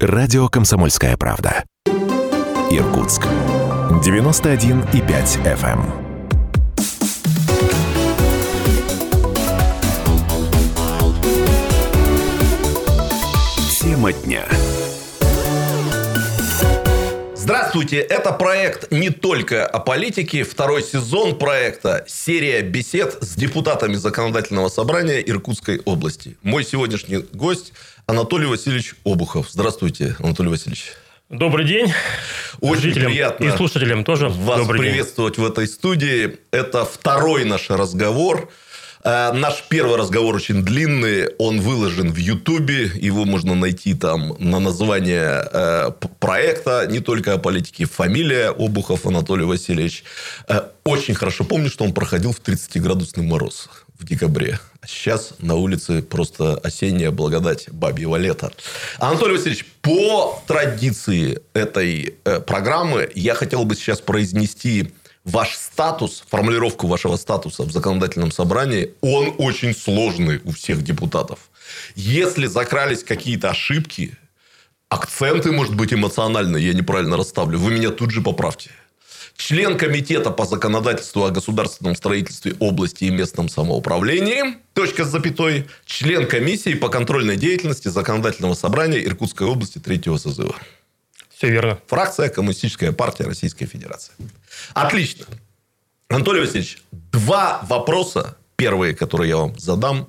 Радио «Комсомольская правда». Иркутск. 91,5 FM. Тема дня. Здравствуйте, это проект не только о политике, второй сезон проекта, серия бесед с депутатами Законодательного собрания Иркутской области. Мой сегодняшний гость Анатолий Васильевич Обухов. Здравствуйте, Анатолий Васильевич. Добрый день. Очень Зрителям приятно и слушателям тоже. вас Добрый день. приветствовать в этой студии. Это второй наш разговор. Э, Наш первый разговор очень длинный, он выложен в Ютубе, его можно найти там на название э, проекта, не только о политике, фамилия Обухов Анатолий Васильевич. Э, Очень хорошо помню, что он проходил в 30-градусный мороз в декабре. А сейчас на улице просто осенняя благодать бабьего лета. Анатолий Васильевич, по традиции этой э, программы я хотел бы сейчас произнести ваш статус, формулировку вашего статуса в законодательном собрании, он очень сложный у всех депутатов. Если закрались какие-то ошибки, акценты, может быть, эмоциональные, я неправильно расставлю, вы меня тут же поправьте. Член комитета по законодательству о государственном строительстве области и местном самоуправлении, точка с запятой, член комиссии по контрольной деятельности законодательного собрания Иркутской области третьего созыва. Все верно. Фракция Коммунистическая партия Российской Федерации. Отлично. Анатолий Васильевич, два вопроса, первые, которые я вам задам,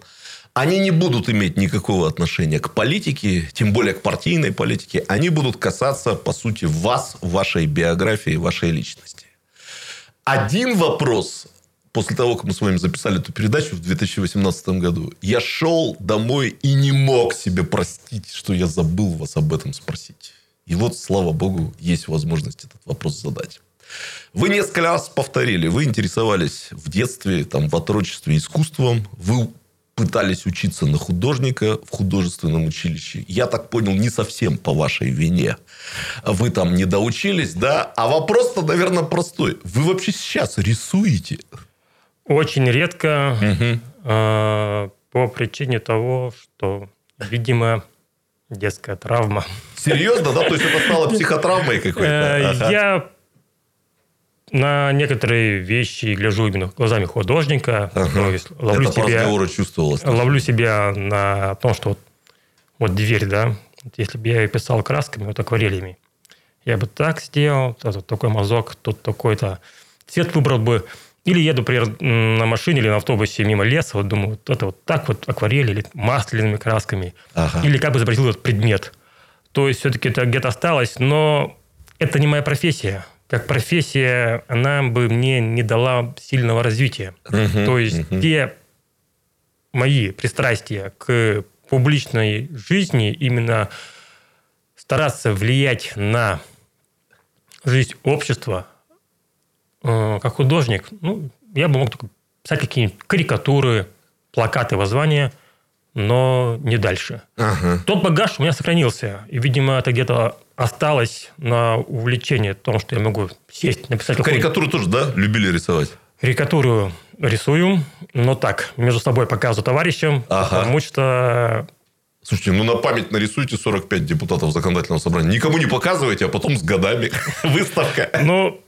они не будут иметь никакого отношения к политике, тем более к партийной политике. Они будут касаться, по сути, вас, вашей биографии, вашей личности. Один вопрос после того, как мы с вами записали эту передачу в 2018 году, я шел домой и не мог себе простить, что я забыл вас об этом спросить. И вот, слава богу, есть возможность этот вопрос задать. Вы несколько раз повторили, вы интересовались в детстве, там, в отрочестве искусством, вы пытались учиться на художника в художественном училище. Я так понял, не совсем по вашей вине. Вы там не доучились, да? А вопрос-то, наверное, простой. Вы вообще сейчас рисуете? Очень редко э, по причине того, что, видимо, детская травма. Серьезно, да? То есть, это стало психотравмой Э, какой-то? Ага. Я на некоторые вещи гляжу именно глазами художника. Ага. То есть ловлю Это себя, чувствовалось. ловлю себя на том, что вот, вот дверь, да, если бы я ее писал красками, вот акварелями, я бы так сделал, тут вот такой мазок, тут такой-то цвет выбрал бы. Или еду, например, на машине или на автобусе мимо леса, вот думаю, вот это вот так вот акварель или масляными красками. Ага. Или как бы изобразил этот предмет. То есть, все-таки это где-то осталось, но это не моя профессия. Как профессия, она бы мне не дала сильного развития. Мгм, То есть, мгм. те мои пристрастия к публичной жизни, именно стараться влиять на жизнь общества, э, как художник, ну, я бы мог писать какие-нибудь карикатуры, плакаты, воззвания, но не дальше. Ага. Тот багаж у меня сохранился. И, видимо, это где-то осталось на увлечение том, что я могу сесть, написать какую-нибудь Карикатуру тоже, да, любили рисовать? карикатуру рисую, но так, между собой показываю товарищам, Ага. потому что Слушайте, ну на память нарисуйте 45 депутатов законодательного собрания. Никому не показывайте, а потом с годами. Выставка. Ну,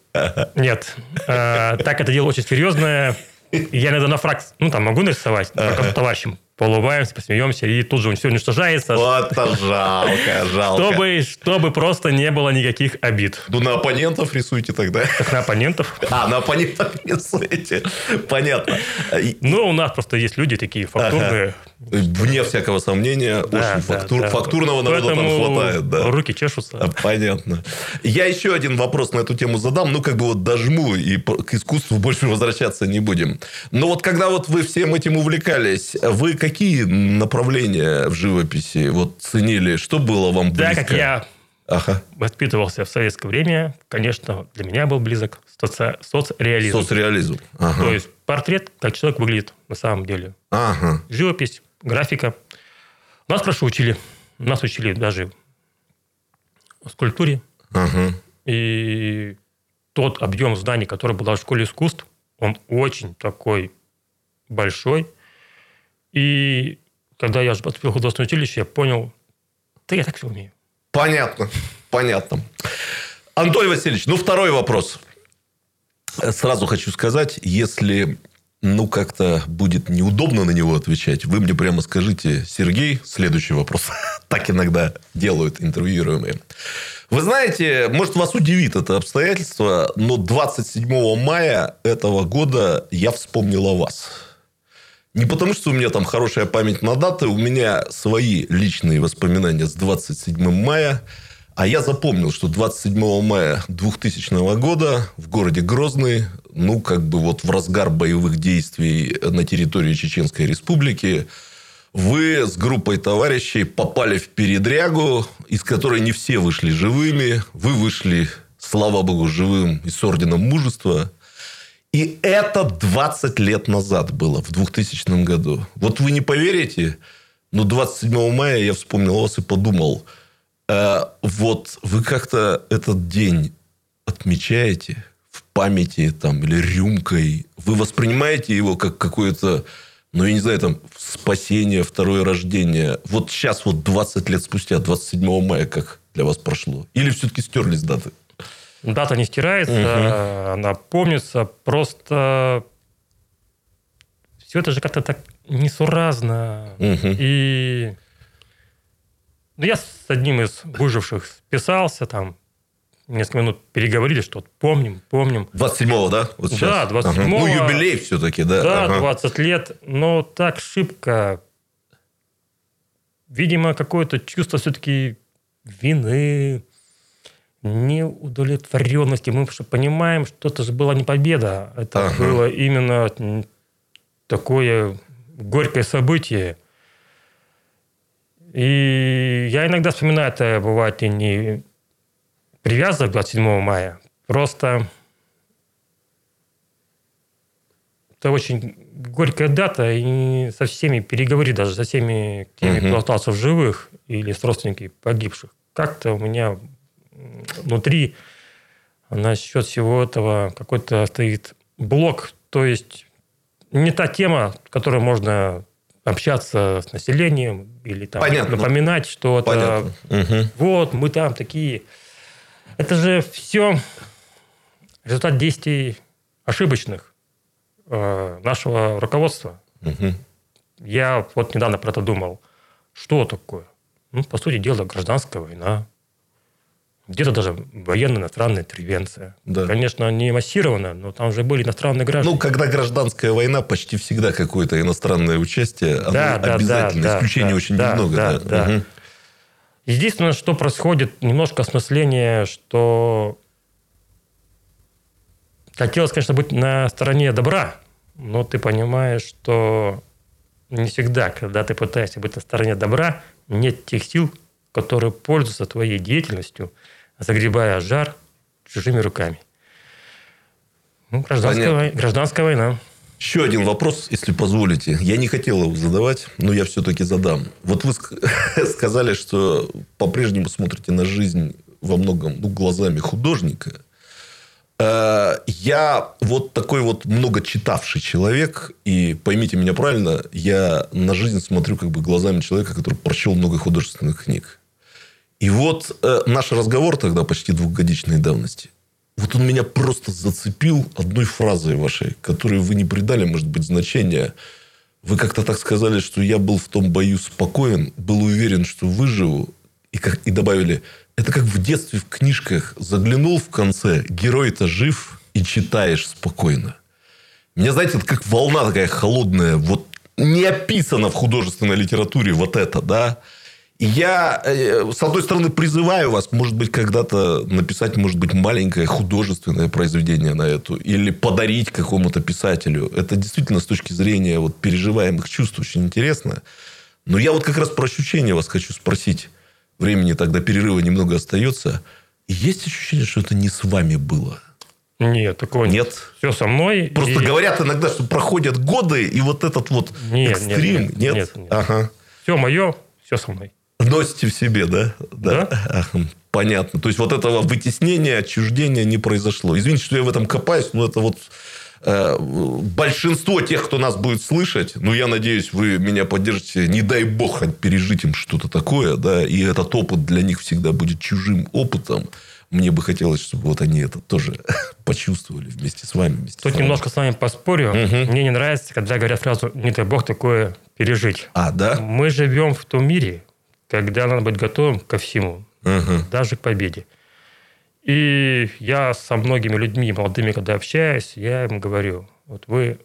нет. Э, Так это дело очень серьезное. Я иногда на фракции, ну, там могу нарисовать, товарищам, поулыбаемся, посмеемся, и тут же он все уничтожается, Вот это жалко, жалко. чтобы, чтобы просто не было никаких обид. Ну, на оппонентов рисуйте тогда. Как на оппонентов. А, на оппонентов рисуете. Понятно. Ну, у нас просто есть люди такие фактурные. Вне всякого сомнения, Да, очень да, фактур- да. фактурного народа там Поэтому хватает. Да. Руки чешутся. А, Понятно. Я еще один вопрос на эту тему задам. Ну, как бы вот дожму, и к искусству больше возвращаться не будем. Но вот когда вот вы всем этим увлекались, вы какие направления в живописи вот ценили? Что было вам близко? Так как я Ага. воспитывался в советское время, конечно, для меня был близок соци- соцреализм. Соцреализм. Ага. То есть портрет, как человек выглядит на самом деле. Ага. Живопись, графика. Нас хорошо учили. Нас учили даже скульптуре. Ага. И тот объем знаний, который был в школе искусств, он очень такой большой. И когда я поступил в художественное училище, я понял, да я так все умею. Понятно. Понятно. Антон Васильевич, ну, второй вопрос. Сразу хочу сказать, если ну, как-то будет неудобно на него отвечать, вы мне прямо скажите, Сергей, следующий вопрос. так иногда делают интервьюируемые. Вы знаете, может, вас удивит это обстоятельство, но 27 мая этого года я вспомнил о вас. Не потому, что у меня там хорошая память на даты, у меня свои личные воспоминания с 27 мая. А я запомнил, что 27 мая 2000 года в городе Грозный, ну, как бы вот в разгар боевых действий на территории Чеченской Республики, вы с группой товарищей попали в передрягу, из которой не все вышли живыми. Вы вышли, слава богу, живым и с орденом мужества. И это 20 лет назад было, в 2000 году. Вот вы не поверите, но 27 мая я вспомнил вас и подумал, вот вы как-то этот день отмечаете в памяти там, или рюмкой. Вы воспринимаете его как какое-то, ну, я не знаю, там, спасение, второе рождение. Вот сейчас, вот 20 лет спустя, 27 мая, как для вас прошло? Или все-таки стерлись даты? Дата не стирается, угу. она помнится, просто все это же как-то так несуразно. Угу. И ну, я с одним из выживших списался, там, несколько минут переговорили, что вот помним, помним. 27-го, да? Вот сейчас. Да, 27-го. Ага. Ну, юбилей все-таки, да? Да, ага. 20 лет. Но так шибко. Видимо, какое-то чувство все-таки вины, неудовлетворенности. Мы понимаем, что это же была не победа. Это ага. было именно такое горькое событие. И я иногда вспоминаю, это бывает и не привязано к 27 мая. Просто это очень горькая дата, и со всеми переговори, даже со всеми теми, угу. кто остался в живых или с родственниками погибших. Как-то у меня внутри насчет всего этого какой-то стоит блок, то есть не та тема, которой можно общаться с населением или там Понятно. напоминать что-то. Угу. Вот, мы там такие. Это же все результат действий ошибочных э, нашего руководства. Угу. Я вот недавно про это думал. Что такое? Ну, по сути дела, гражданская война где-то даже военная иностранная интервенция. Да. Конечно, не массированно, но там уже были иностранные граждане. Ну, когда гражданская война, почти всегда какое-то иностранное участие, оно да, обязательно. Да, Исключений да, очень да, немного. Да, да. Да. Угу. Единственное, что происходит, немножко осмысление, что хотелось, конечно, быть на стороне добра, но ты понимаешь, что не всегда, когда ты пытаешься быть на стороне добра, нет тех сил, которые пользуются твоей деятельностью – загребая жар чужими руками. Ну, гражданская, война, гражданская война. Еще один вопрос, если позволите. Я не хотел его задавать, но я все-таки задам. Вот вы сказали, что по-прежнему смотрите на жизнь во многом ну, глазами художника. Э, я вот такой вот много читавший человек, и поймите меня правильно, я на жизнь смотрю как бы глазами человека, который прочел много художественных книг. И вот э, наш разговор тогда почти двухгодичной давности. Вот он меня просто зацепил одной фразой вашей, которой вы не придали, может быть, значения. Вы как-то так сказали, что я был в том бою спокоен, был уверен, что выживу. И, как, и добавили, это как в детстве в книжках. Заглянул в конце, герой-то жив, и читаешь спокойно. Мне, знаете, это как волна такая холодная. Вот не описано в художественной литературе вот это, да я, э, с одной стороны, призываю вас, может быть, когда-то написать, может быть, маленькое художественное произведение на эту. Или подарить какому-то писателю. Это действительно с точки зрения вот, переживаемых чувств очень интересно. Но я вот как раз про ощущения вас хочу спросить. Времени тогда перерыва немного остается. Есть ощущение, что это не с вами было? Нет, такого нет. нет. Все со мной. Просто и... говорят иногда, что проходят годы, и вот этот вот нет, экстрим. Нет, нет, нет. нет, нет. Ага. Все мое, все со мной. Носите в себе, да? Да. да? Понятно. То есть, вот этого вытеснения, отчуждения не произошло. Извините, что я в этом копаюсь, но это вот э, большинство тех, кто нас будет слышать, ну, я надеюсь, вы меня поддержите, не дай бог пережить им что-то такое, да, и этот опыт для них всегда будет чужим опытом. Мне бы хотелось, чтобы вот они это тоже почувствовали вместе с вами. Вместе Тут с вами. немножко с вами поспорю. Угу. Мне не нравится, когда говорят фразу «не дай бог такое пережить». А, да? Мы живем в том мире, когда надо быть готовым ко всему, угу. даже к победе. И я со многими людьми, молодыми, когда общаюсь, я им говорю, вот вы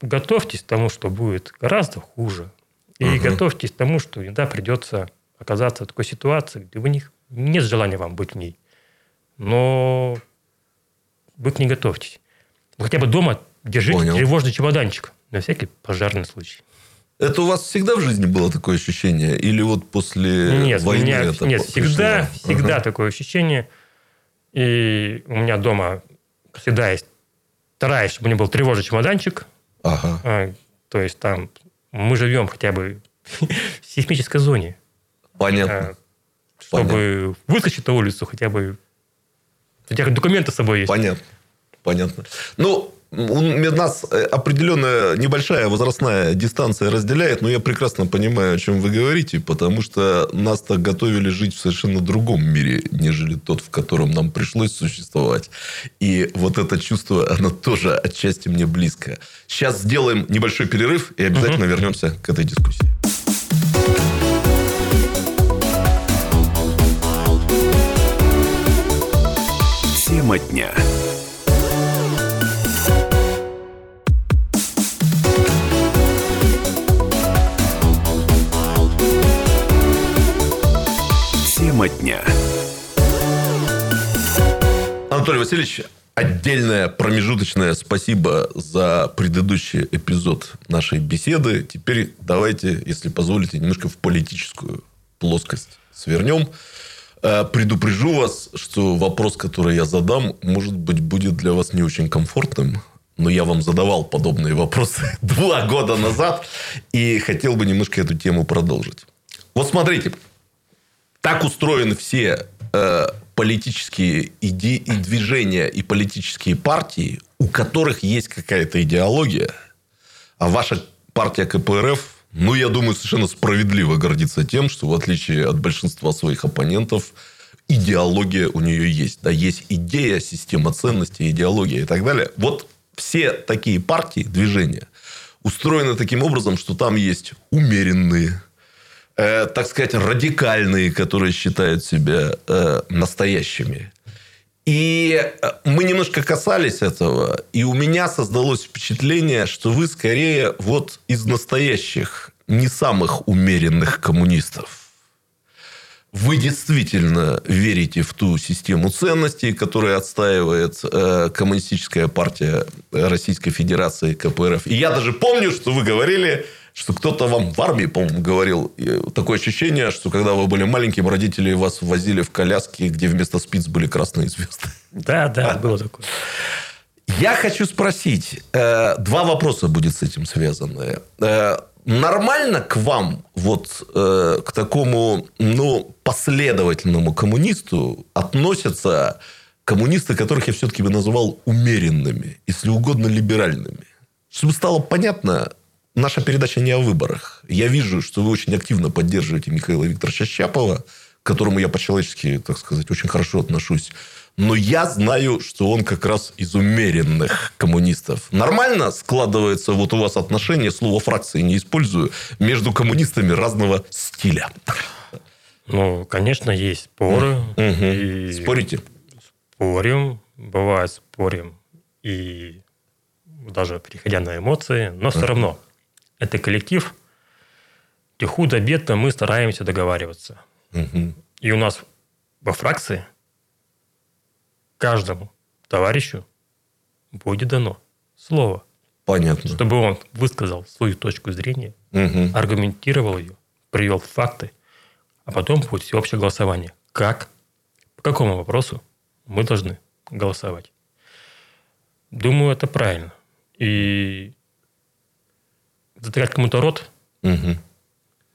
готовьтесь к тому, что будет гораздо хуже. И угу. готовьтесь к тому, что иногда придется оказаться в такой ситуации, где вы не, нет желания вам быть в ней но вы к ней готовьтесь. Вы хотя бы дома держите Понял. тревожный чемоданчик на всякий пожарный случай. Это у вас всегда в жизни было такое ощущение? Или вот после нет, войны у меня, это Нет, пришло? всегда, всегда ага. такое ощущение. И у меня дома всегда есть стараюсь, чтобы у меня был тревожный чемоданчик. Ага. А, то есть там мы живем хотя бы в сейсмической зоне. Понятно. А, чтобы Понятно. выскочить на улицу хотя бы у тебя документы с собой есть. Понятно. Понятно. Ну, у нас э, определенная небольшая возрастная дистанция разделяет, но я прекрасно понимаю, о чем вы говорите, потому что нас так готовили жить в совершенно другом мире, нежели тот, в котором нам пришлось существовать. И вот это чувство, оно тоже отчасти мне близко. Сейчас сделаем небольшой перерыв и обязательно угу. вернемся к этой дискуссии. Тема дня. Тема дня. Анатолий Васильевич, отдельное промежуточное спасибо за предыдущий эпизод нашей беседы. Теперь давайте, если позволите, немножко в политическую плоскость свернем. Э, предупрежу вас, что вопрос, который я задам, может быть, будет для вас не очень комфортным. Но я вам задавал подобные вопросы два года назад. И хотел бы немножко эту тему продолжить. Вот смотрите. Так устроены все э, политические иде- и движения и политические партии, у которых есть какая-то идеология. А ваша партия КПРФ ну, я думаю, совершенно справедливо гордиться тем, что в отличие от большинства своих оппонентов, идеология у нее есть. Да, есть идея, система ценностей, идеология и так далее. Вот все такие партии, движения устроены таким образом, что там есть умеренные, э, так сказать, радикальные, которые считают себя э, настоящими. И э, мы немножко касались этого, и у меня создалось впечатление, что вы скорее вот из настоящих, не самых умеренных коммунистов. Вы действительно верите в ту систему ценностей, которую отстаивает э, Коммунистическая партия Российской Федерации КПРФ. И я даже помню, что вы говорили, что кто-то вам в армии, по-моему, говорил, такое ощущение, что когда вы были маленьким, родители вас возили в коляске, где вместо спиц были красные звезды. Да, да, было такое. Я хочу спросить, э, два вопроса будет с этим связаны. Э, нормально к вам, вот э, к такому, ну, последовательному коммунисту относятся коммунисты, которых я все-таки бы назвал умеренными, если угодно либеральными. Чтобы стало понятно, наша передача не о выборах. Я вижу, что вы очень активно поддерживаете Михаила Викторовича Щапова, к которому я по-человечески, так сказать, очень хорошо отношусь. Но я знаю, что он как раз из умеренных коммунистов. Нормально складывается вот у вас отношение, слово фракции не использую, между коммунистами разного стиля? Ну, конечно, есть споры. Угу. И... Спорите? Спорим. Бывает, спорим. И даже переходя на эмоции. Но все равно это коллектив, где худо-бедно мы стараемся договариваться. Угу. И у нас во фракции каждому товарищу будет дано слово. Понятно. Чтобы он высказал свою точку зрения, угу. аргументировал ее, привел факты, а потом будет всеобщее голосование. Как, по какому вопросу мы должны голосовать. Думаю, это правильно. И затыкать кому-то рот, угу.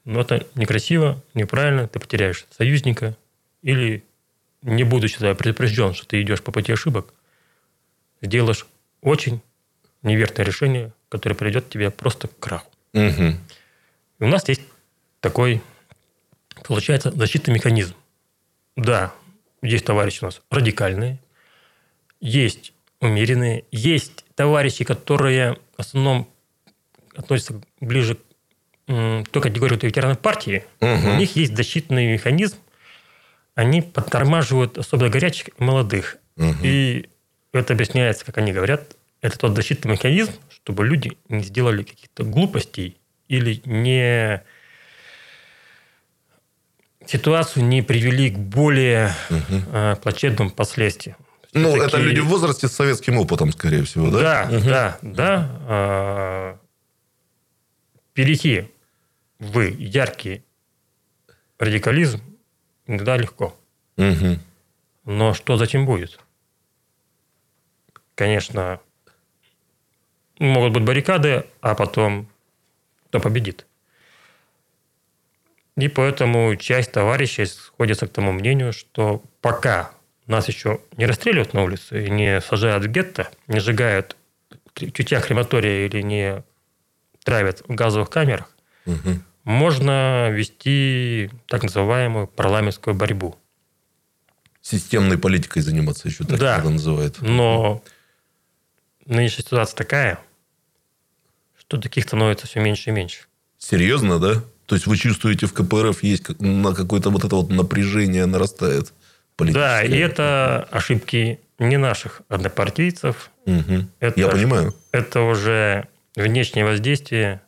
но это некрасиво, неправильно, ты потеряешь союзника, или не будучи предупрежден, что ты идешь по пути ошибок, сделаешь очень неверное решение, которое приведет тебя просто к краху. Угу. И у нас есть такой, получается, защитный механизм. Да, есть товарищи у нас радикальные, есть умеренные, есть товарищи, которые в основном относятся ближе к той категории ветеранов партии. Угу. У них есть защитный механизм, они подтормаживают особенно горячих и молодых. Угу. И это объясняется, как они говорят, это тот защитный механизм, чтобы люди не сделали каких-то глупостей или не ситуацию не привели к более э, плачевным последствиям. Ну, Такие- это люди в возрасте с советским опытом, скорее всего, да? Да, да, да. а, перейти в яркий радикализм иногда легко. Мгм. Но что затем будет? Конечно, могут быть баррикады, а потом кто победит? И поэтому часть товарищей сходится к тому мнению, что пока нас еще не расстреливают на улице и не сажают в гетто, не сжигают в тютях крематория или не травят в газовых камерах, Мгм. можно вести так называемую парламентскую борьбу. Системной политикой заниматься еще так Да. это называют. Но нынешняя ситуация такая, что таких становится все меньше и меньше. Серьезно, да? То есть вы чувствуете в КПРФ есть на какое-то вот это вот напряжение нарастает? Да, и это ошибки не наших однопартийцев. Мгм. Это- Я понимаю. Это уже внешнее воздействие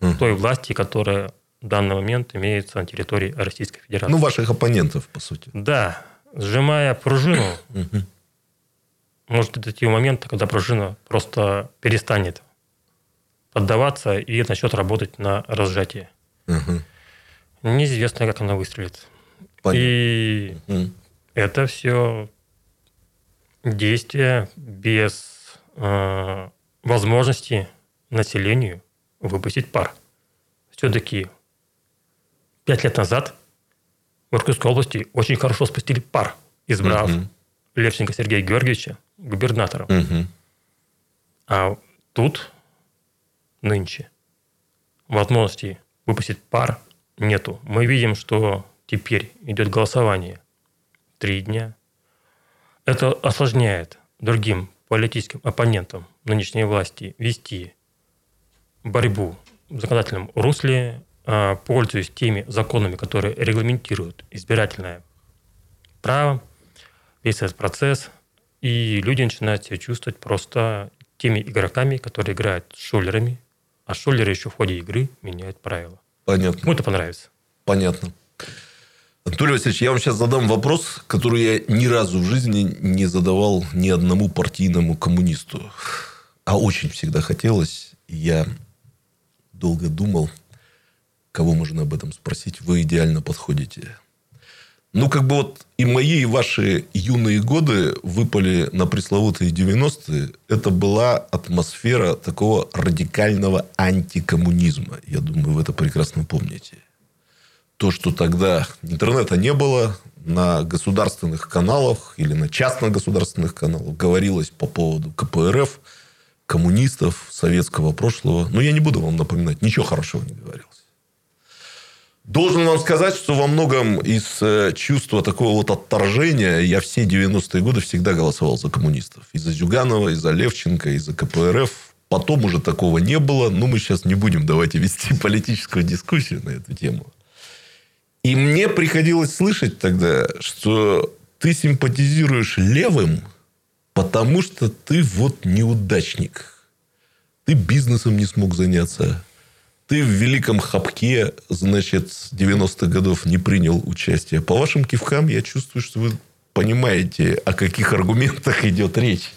Мгм. той власти, которая в данный момент имеется на территории Российской Федерации. Ну, ваших оппонентов, по сути. Да, сжимая пружину, Мгм. может дойти до момента, когда пружина просто перестанет поддаваться и начнет работать на разжатие. Мгм. Неизвестно, как она выстрелит. Понятно. И Мгм. это все действия без э, возможности населению выпустить пар. Все-таки пять лет назад в Иркутской области очень хорошо спустили пар, избрав Мгм. Левченко Сергея Георгиевича губернатором. Мгм. А тут нынче возможности выпустить пар нету. Мы видим, что теперь идет голосование три дня. Это осложняет другим политическим оппонентам нынешней власти вести борьбу в законодательном русле, а, пользуясь теми законами, которые регламентируют избирательное право, весь этот процесс, и люди начинают себя чувствовать просто теми игроками, которые играют с шулерами, а шулеры еще в ходе игры меняют правила. Понятно. Кому это понравится? Понятно. Анатолий Васильевич, я вам сейчас задам вопрос, который я ни разу в жизни не задавал ни одному партийному коммунисту. А очень всегда хотелось. Я долго думал, кого можно об этом спросить. Вы идеально подходите. Ну, как бы вот и мои, и ваши юные годы выпали на пресловутые 90-е. Это была атмосфера такого радикального антикоммунизма. Я думаю, вы это прекрасно помните то, что тогда интернета не было, на государственных каналах или на частно-государственных каналах говорилось по поводу КПРФ, коммунистов, советского прошлого. Но я не буду вам напоминать, ничего хорошего не говорилось. Должен вам сказать, что во многом из э, чувства такого вот отторжения я все 90-е годы всегда голосовал за коммунистов. И за Зюганова, и за Левченко, и за КПРФ. Потом уже такого не было. Но мы сейчас не будем давайте вести политическую дискуссию на эту тему. И мне приходилось слышать тогда, что ты симпатизируешь левым, потому что ты вот неудачник. Ты бизнесом не смог заняться. Ты в великом хапке, значит, с 90-х годов не принял участие. По вашим кивкам я чувствую, что вы понимаете, о каких аргументах идет речь.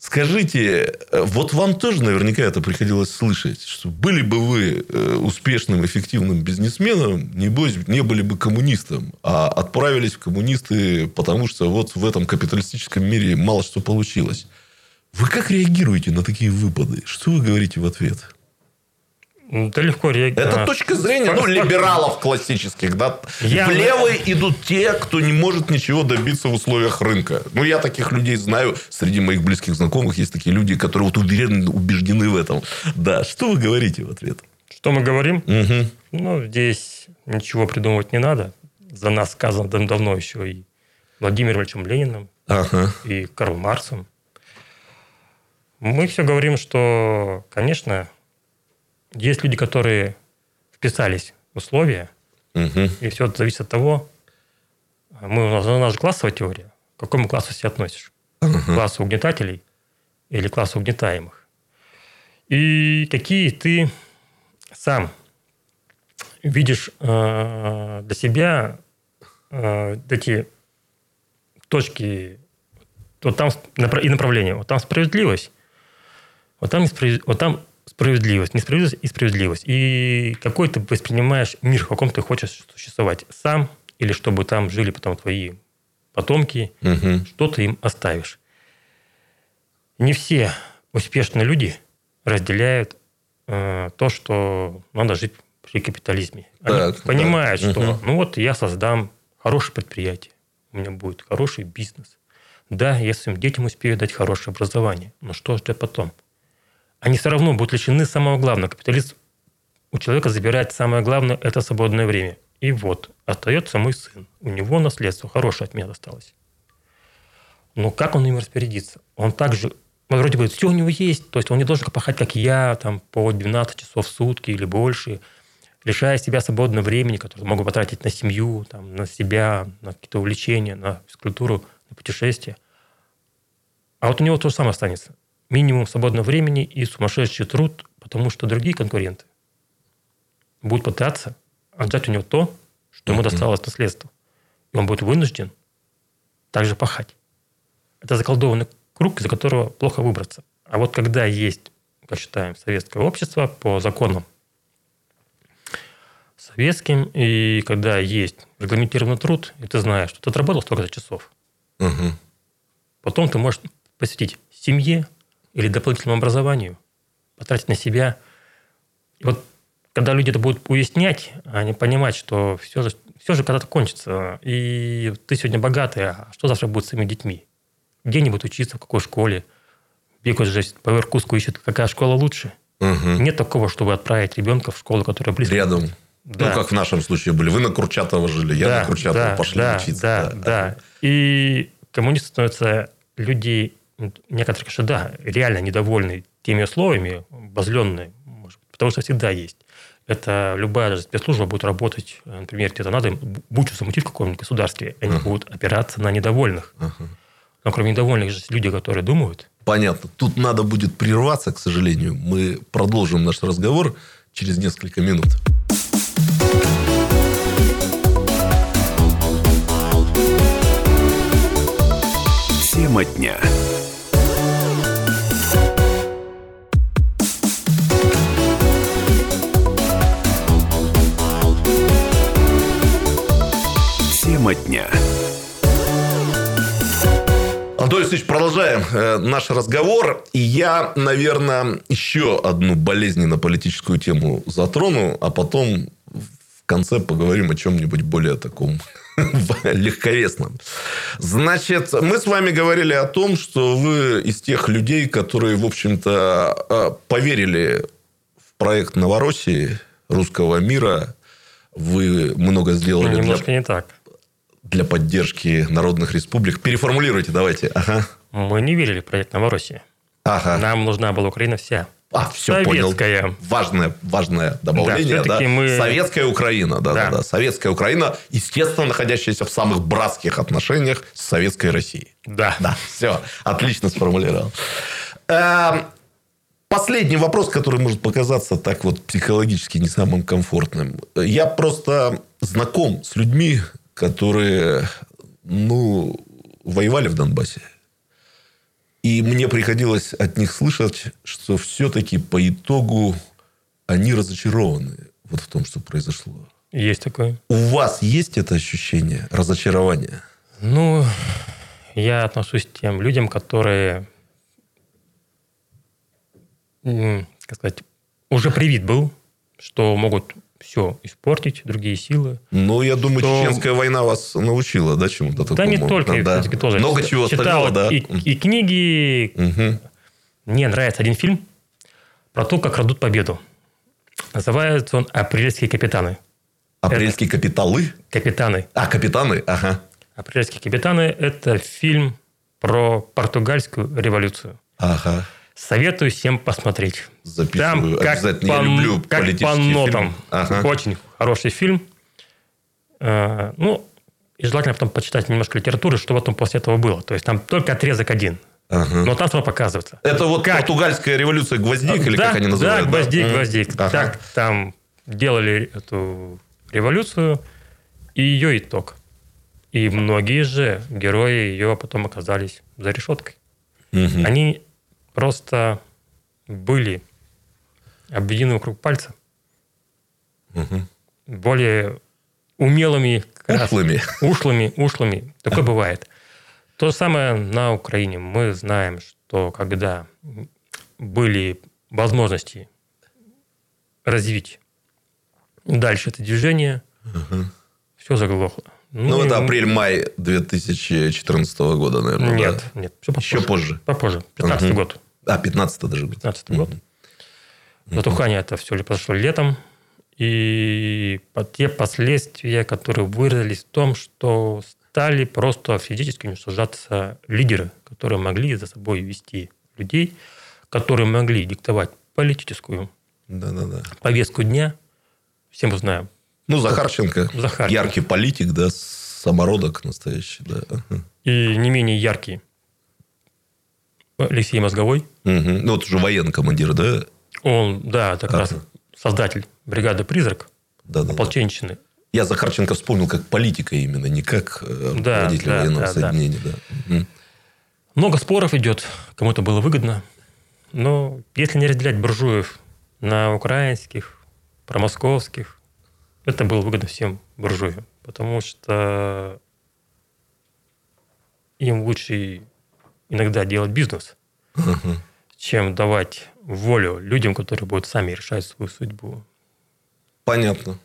Скажите, э, вот вам тоже наверняка это приходилось слышать, что были бы вы э, успешным, эффективным бизнесменом, небось, не были бы коммунистом, а отправились в коммунисты, потому что вот в этом капиталистическом мире мало что получилось. Вы как реагируете на такие выпады? Что вы говорите в ответ? Да легко реагировать. Это точка зрения, ну, либералов классических, да. Я- В левые идут те, кто не может ничего добиться в условиях рынка. Ну, я таких людей знаю. Среди моих близких знакомых есть такие люди, которые вот уверены, убеждены в этом. Да, что вы говорите в ответ? Что мы говорим? Мгм. Ну, здесь ничего придумывать не надо. За нас сказано дав- давно еще и Владимиром Ильичем Лениным, Ага. и Карл Марсом. Мы все говорим, что, конечно, есть люди, которые вписались в условия, Мгм. и все это зависит от того, мы, у нас, у нас же классовая теория, к какому классу себя относишь? К классу угнетателей или классу угнетаемых? И какие ты сам видишь э, для себя э, эти точки вот там и направление. Вот там справедливость, вот там, вот там справедливость, несправедливость и справедливость. И какой ты воспринимаешь мир, в каком ты хочешь существовать сам, или чтобы там жили потом твои потомки, Мгм. что ты им оставишь. Не все успешные люди разделяют э, то, что надо жить при капитализме. Они Так, понимают, так. что Мгм. ну вот я создам хорошее предприятие, у меня будет хороший бизнес. Да, я своим детям успею дать хорошее образование, но что ждет потом? Они все равно будут лишены самого главного. Капиталист у человека забирает самое главное – это свободное время. И вот, остается мой сын. У него наследство хорошее от меня досталось. Но как он им распорядится? Он также, вроде бы, все у него есть, то есть он не должен пахать, как я, там, по 12 часов в сутки или больше, лишая себя свободного времени, которое могу потратить на семью, там, на себя, на какие-то увлечения, на физкультуру, на путешествия. А вот у него то же самое останется. Минимум свободного времени и сумасшедший труд, потому что другие конкуренты будут пытаться отжать у него то, что ему досталось наследство. И он будет вынужден также пахать. Это заколдованный круг, из которого плохо выбраться. А вот когда есть, как считаем, советское общество по законам советским, и когда есть регламентированный труд, и ты знаешь, что ты отработал столько часов, Мгм. потом ты можешь посвятить семье или дополнительному образованию, потратить на себя. И вот когда люди это будут уяснять, они понимать, что все же, все же когда-то кончится, и ты сегодня богатый, а что завтра будет с своими детьми? Где они будут учиться, в какой школе? Бегают же по Иркутску, ищут, какая школа лучше. Мгм. Нет такого, чтобы отправить ребенка в школу, которая близко. Рядом. Да. Ну, как в нашем случае были. Вы на Курчатова жили, я Да, на Курчатова да, пошли да, учиться. Да, да. И коммунисты становятся люди, некоторые, конечно, да, реально недовольны теми условиями, обозленные, может быть, потому что всегда есть. Это любая даже спецслужба будет работать, э, например, где-то надо им бучу замутить в каком-нибудь государстве, они будут опираться на недовольных. Но кроме недовольных же есть люди, которые думают, Понятно. Тут надо будет прерваться, к сожалению. Мы продолжим наш разговор через несколько минут. Тема дня. Тема дня. Антон Алексеевич, продолжаем э, наш разговор. И я, наверное, еще одну болезненно-политическую тему затрону, а потом в конце поговорим о чем-нибудь более таком легковесном. Значит, мы с вами говорили о том, что вы из тех людей, которые, в общем-то, э, поверили в проект Новороссии, русского мира. Вы много ну, сделали для немножко не так. Для поддержки народных республик. Переформулируйте, давайте. Ага. Мы не верили в проект Новороссии. Ага. Нам нужна была Украина вся. А, все понял. Советская. Важное, важное добавление. Да, Да, мы- Советская Украина, да, да, Да. да. Советская Украина, естественно, находящаяся в самых братских отношениях с Советской Россией. Да. Да, все, отлично сформулировал. Эм, Последний вопрос, который может показаться так вот психологически не самым комфортным. Я просто знаком с людьми, которые, ну, воевали в Донбассе. И мне приходилось от них слышать, что все-таки по итогу они разочарованы вот в том, что произошло. Есть такое. У вас есть это ощущение разочарования? Ну, я отношусь к тем людям, которые, как сказать, уже привит был что могут все испортить, другие силы. Ну, я думаю, Что- Чеченская война вас научила, да, чему-то такому? Да не только, да. кстати, тоже Много чего читал остального, да. и, и книги. Мгм. Мне нравится один фильм про то, как крадут победу. Называется он «Апрельские капитаны». Апрельские капиталы? Капитаны. А, капитаны, ага. «Апрельские капитаны» – это фильм про португальскую революцию. Ага. Советую всем посмотреть. Записываю. Там как Обязательно. по, Я люблю как по нотам. Ага. Очень хороший фильм. Э, Ну, и желательно потом почитать немножко литературы, что потом после этого было. То есть там только отрезок один. Ага. Но там все показывается. Это вот Как? португальская революция гвоздик, или да, как они называют? Да, гвоздик, Мгм. гвоздик. Ага. Так там делали эту революцию и ее итог. И многие же герои ее потом оказались за решеткой. Мгм. Они просто были обведены вокруг пальца. Мгм. Более умелыми, Ушлыми. ушлыми, ушлыми. Такое бывает. То же самое на Украине. Мы знаем, что когда были возможности развить дальше это движение, все заглохло. Ну, это апрель-май 2014 года, наверное. Нет, да? нет, все попозже. Еще позже. Попозже. 15 Мгм. год. А, 15 даже год. 15 год. Затухание это все произошло летом. И те последствия, которые выразились в том, что стали просто физически уничтожаться лидеры, которые могли за собой вести людей, которые могли диктовать политическую Да-да-да. повестку дня. Все мы знаем. Ну, Захарченко. Захарченко. Яркий политик, да, самородок настоящий, да. И не менее яркий Алексей Мозговой. Мгм. Ну, вот уже военный командир, да? Он, да, это как раз Ага. создатель бригады «Призрак», Да-да-да. ополченщины. Я Захарченко вспомнил как политика именно, не как э, Да, руководитель да, военного да, да. соединения. Да. Мгм. Много споров идет, кому это было выгодно. Но если не разделять буржуев на украинских, промосковских, это было выгодно всем буржуям. Потому что им лучше иногда делать бизнес, Ага. чем давать волю людям, которые будут сами решать свою судьбу. Понятно.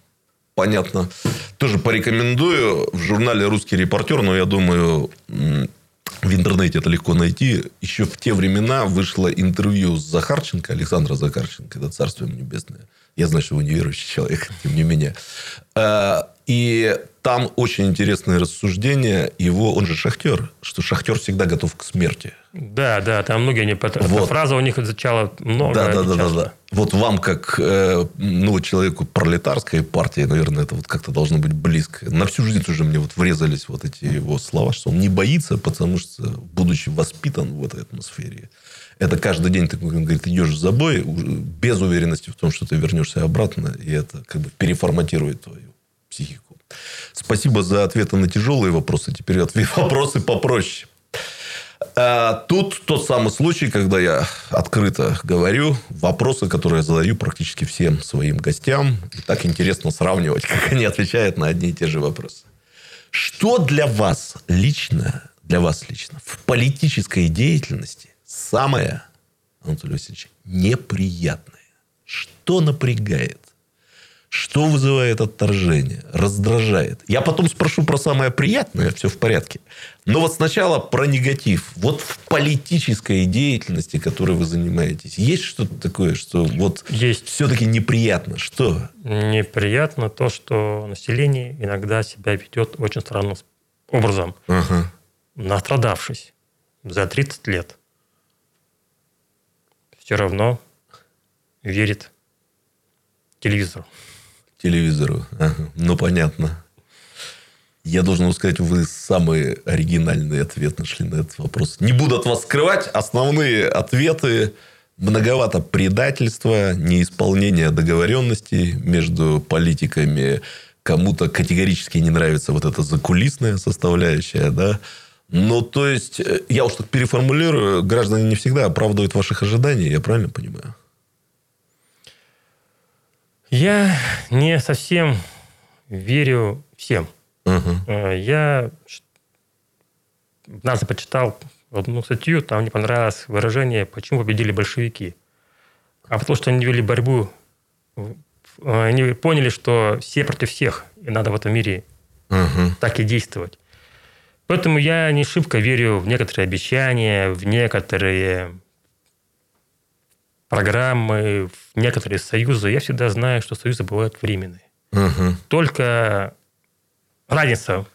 Понятно. Тоже порекомендую. В журнале «Русский репортер», но я думаю, в интернете это легко найти. Еще в те времена вышло интервью с Захарченко, Александра Захарченко, это царство небесное. Я знаю, что вы неверующий человек, тем не менее. Э, И там очень интересное рассуждение его, он же шахтер, что шахтер всегда готов к смерти. Да, да, там многие эта Вот. фраза у них звучала много. Да, да, да, да, да. Вот вам, как э, ну, человеку пролетарской партии, наверное, это вот как-то должно быть близко. На всю жизнь уже мне вот врезались вот эти его слова, что он не боится, потому что, будучи воспитан в этой атмосфере, это каждый день ты, он говорит, идешь в забой, без уверенности в том, что ты вернешься обратно, и это как бы переформатирует твою психику. Спасибо за ответы на тяжелые вопросы. Теперь ответ- вопросы попроще. А, Тут тот самый случай, когда я открыто говорю вопросы, которые я задаю практически всем своим гостям. И так интересно сравнивать, как они отвечают на одни и те же вопросы. Что для вас лично, для вас лично в политической деятельности самое, Анатолий Васильевич, неприятное? Что напрягает? Что вызывает отторжение, раздражает? Я потом спрошу про самое приятное, все в порядке. Но вот сначала про негатив. Вот в политической деятельности, которой вы занимаетесь, есть что-то такое, что вот Есть. все-таки неприятно? Что? Неприятно то, что население иногда себя ведет очень странным образом. Ага. Настрадавшись за 30 лет, все равно верит телевизору. Телевизору. Ага. Ну, понятно. Я должен вам сказать, вы самый оригинальный ответ нашли на этот вопрос. Не буду от вас скрывать. Основные ответы многовато предательства, неисполнение договоренностей между политиками. Кому-то категорически не нравится вот эта закулисная составляющая, да. Ну, то есть, э, я уж так переформулирую, граждане не всегда оправдывают ваших ожиданий, я правильно понимаю? Я не совсем верю всем. Э, Я однажды почитал одну статью, там мне понравилось выражение, почему победили большевики. А потому что они вели борьбу э, они поняли, что все против всех, и надо в этом мире Мгм. так и действовать. Поэтому я не шибко верю в некоторые обещания, в некоторые программы, в некоторые союзы. Я всегда знаю, что союзы бывают временные. Мгм. Только разница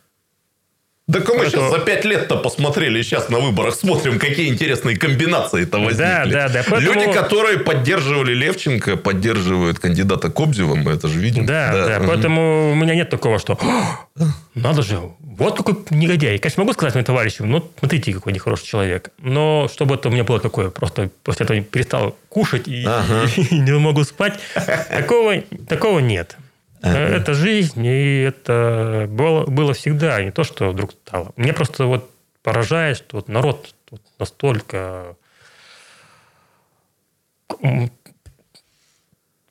Так а мы Это- сейчас за пять лет-то посмотрели, сейчас на выборах смотрим, какие интересные комбинации-то возникли. Да, да, да, поэтому- Люди, которые поддерживали Левченко, поддерживают кандидата Кобзева, мы это же видим. Да, да, мгм. поэтому у меня нет такого, что «О, надо же, вот какой негодяй. Конечно, могу сказать моим товарищам, ну, смотрите, какой нехороший человек. Но чтобы это у меня было такое, просто после этого перестал кушать и, Ага. и не могу спать, такого, такого нет. Это жизнь, и это было, было всегда, не то, что вдруг стало. Мне просто вот поражает, что вот народ вот настолько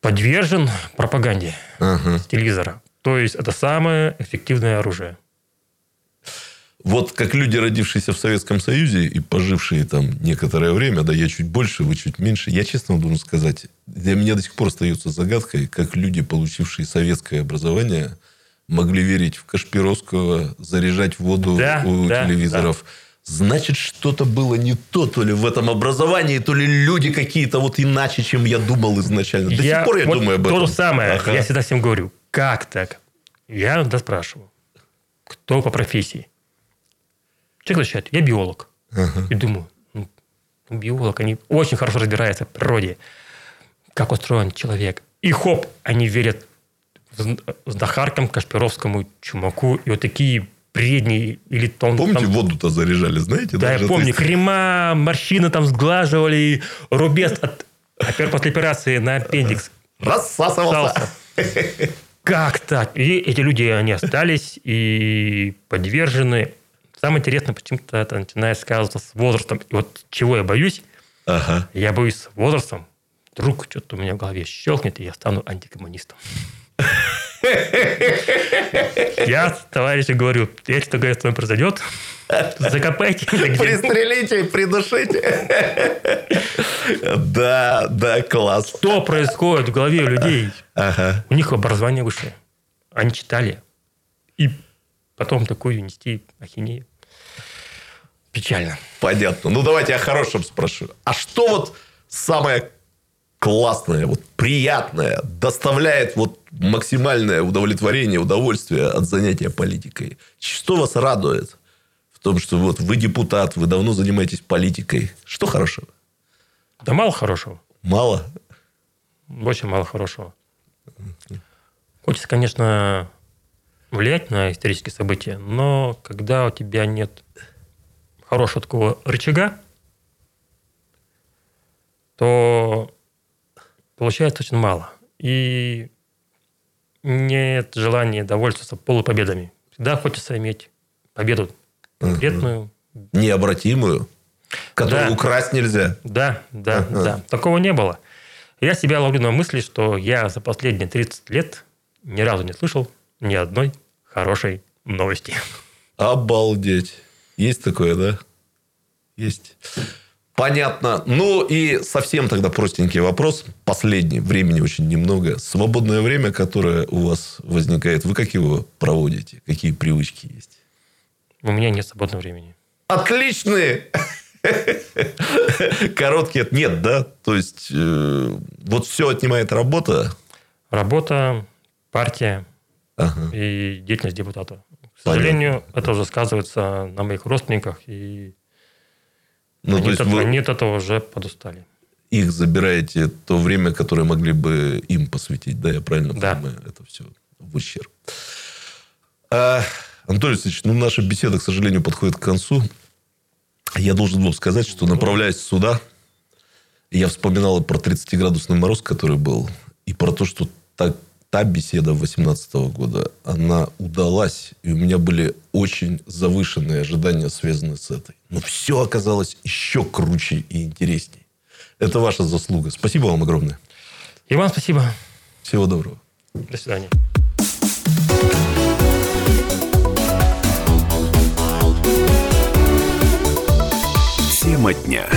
подвержен пропаганде Ага. с телевизора. То есть это самое эффективное оружие. Вот как люди, родившиеся в Советском Союзе и пожившие там некоторое время, да, я чуть больше, вы чуть меньше, я честно вам должен сказать, для меня до сих пор остается загадкой, как люди, получившие советское образование, могли верить в Кашпировского, заряжать воду Да, у да, телевизоров. Значит, что-то было не то, то ли в этом образовании, то ли люди какие-то вот иначе, чем я думал изначально. До сих пор я вот думаю об то этом. же самое. Ага. Я всегда всем говорю, как так? Я иногда спрашиваю, кто по профессии? Человек отвечает, я биолог. И думаю, ну, биолог, они очень хорошо разбираются в природе, как устроен человек. И хоп, они верят в Зн- Знахаркам, Кашпировскому, Чумаку, и вот такие бредни или тон. Помните, там- воду-то заряжали, знаете? Да, я помню, есть- крема, морщины там сглаживали, рубец от, опер- после операции на аппендикс. Рассасывался. Как так? И эти люди, они остались и подвержены. Самое интересное, почему-то это начинает сказываться с возрастом. И вот чего я боюсь? Ага. Я боюсь с возрастом. Вдруг что-то у меня в голове щелкнет, и я стану антикоммунистом. Я товарищу говорю, если такое с вами произойдет, закопайте. Пристрелите, придушите. Да, да, класс. Что происходит в голове у людей? Ага. У них образование высшее. Они читали. И потом такую нести ахинею. Печально. Понятно. Ну, давайте о хорошем спрошу. А что вот самое классное, вот приятное, доставляет вот максимальное удовлетворение, удовольствие от занятия политикой? Что вас радует в том, что вот вы депутат, вы давно занимаетесь политикой? Что хорошего? Да мало хорошего. Мало? Очень мало хорошего. Хочется, конечно, влиять на исторические события, но когда у тебя нет хорошего такого рычага, то получается очень мало. И нет желания довольствоваться полупобедами. Всегда хочется иметь победу конкретную. Необратимую? Которую Да. украсть нельзя? Да, да, Ага. да. Такого не было. Я себя ловлю на мысли, что я за последние 30 лет ни разу не слышал ни одной хорошей новости. Обалдеть. Есть такое, да? Есть. Понятно. Ну и совсем тогда простенький вопрос. Последний. Времени очень немного. Свободное время, которое у вас возникает, вы как его проводите? Какие привычки есть? У меня нет свободного времени. Отличные! Короткие нет, да? То есть, э, вот все отнимает работа. Работа, партия Ага. и деятельность депутата. К сожалению, это уже сказывается на моих родственниках, и Ну, они, то есть, от этого, вы они от этого уже подустали. их забираете то время, которое могли бы им посвятить. Да, я правильно Да. понимаю? Это все в ущерб. А, Анатолий Алексеевич, ну, наша беседа, к сожалению, подходит к концу. Я должен вам сказать, что направляясь сюда, я вспоминал про 30-градусный мороз, который был, и про то, что та, та беседа 2018 года, она удалась, и у меня были очень завышенные ожидания, связанные с этой. Но все оказалось еще круче и интереснее. Это ваша заслуга. Спасибо вам огромное. И вам спасибо. Всего доброго. До свидания. Всем от дня.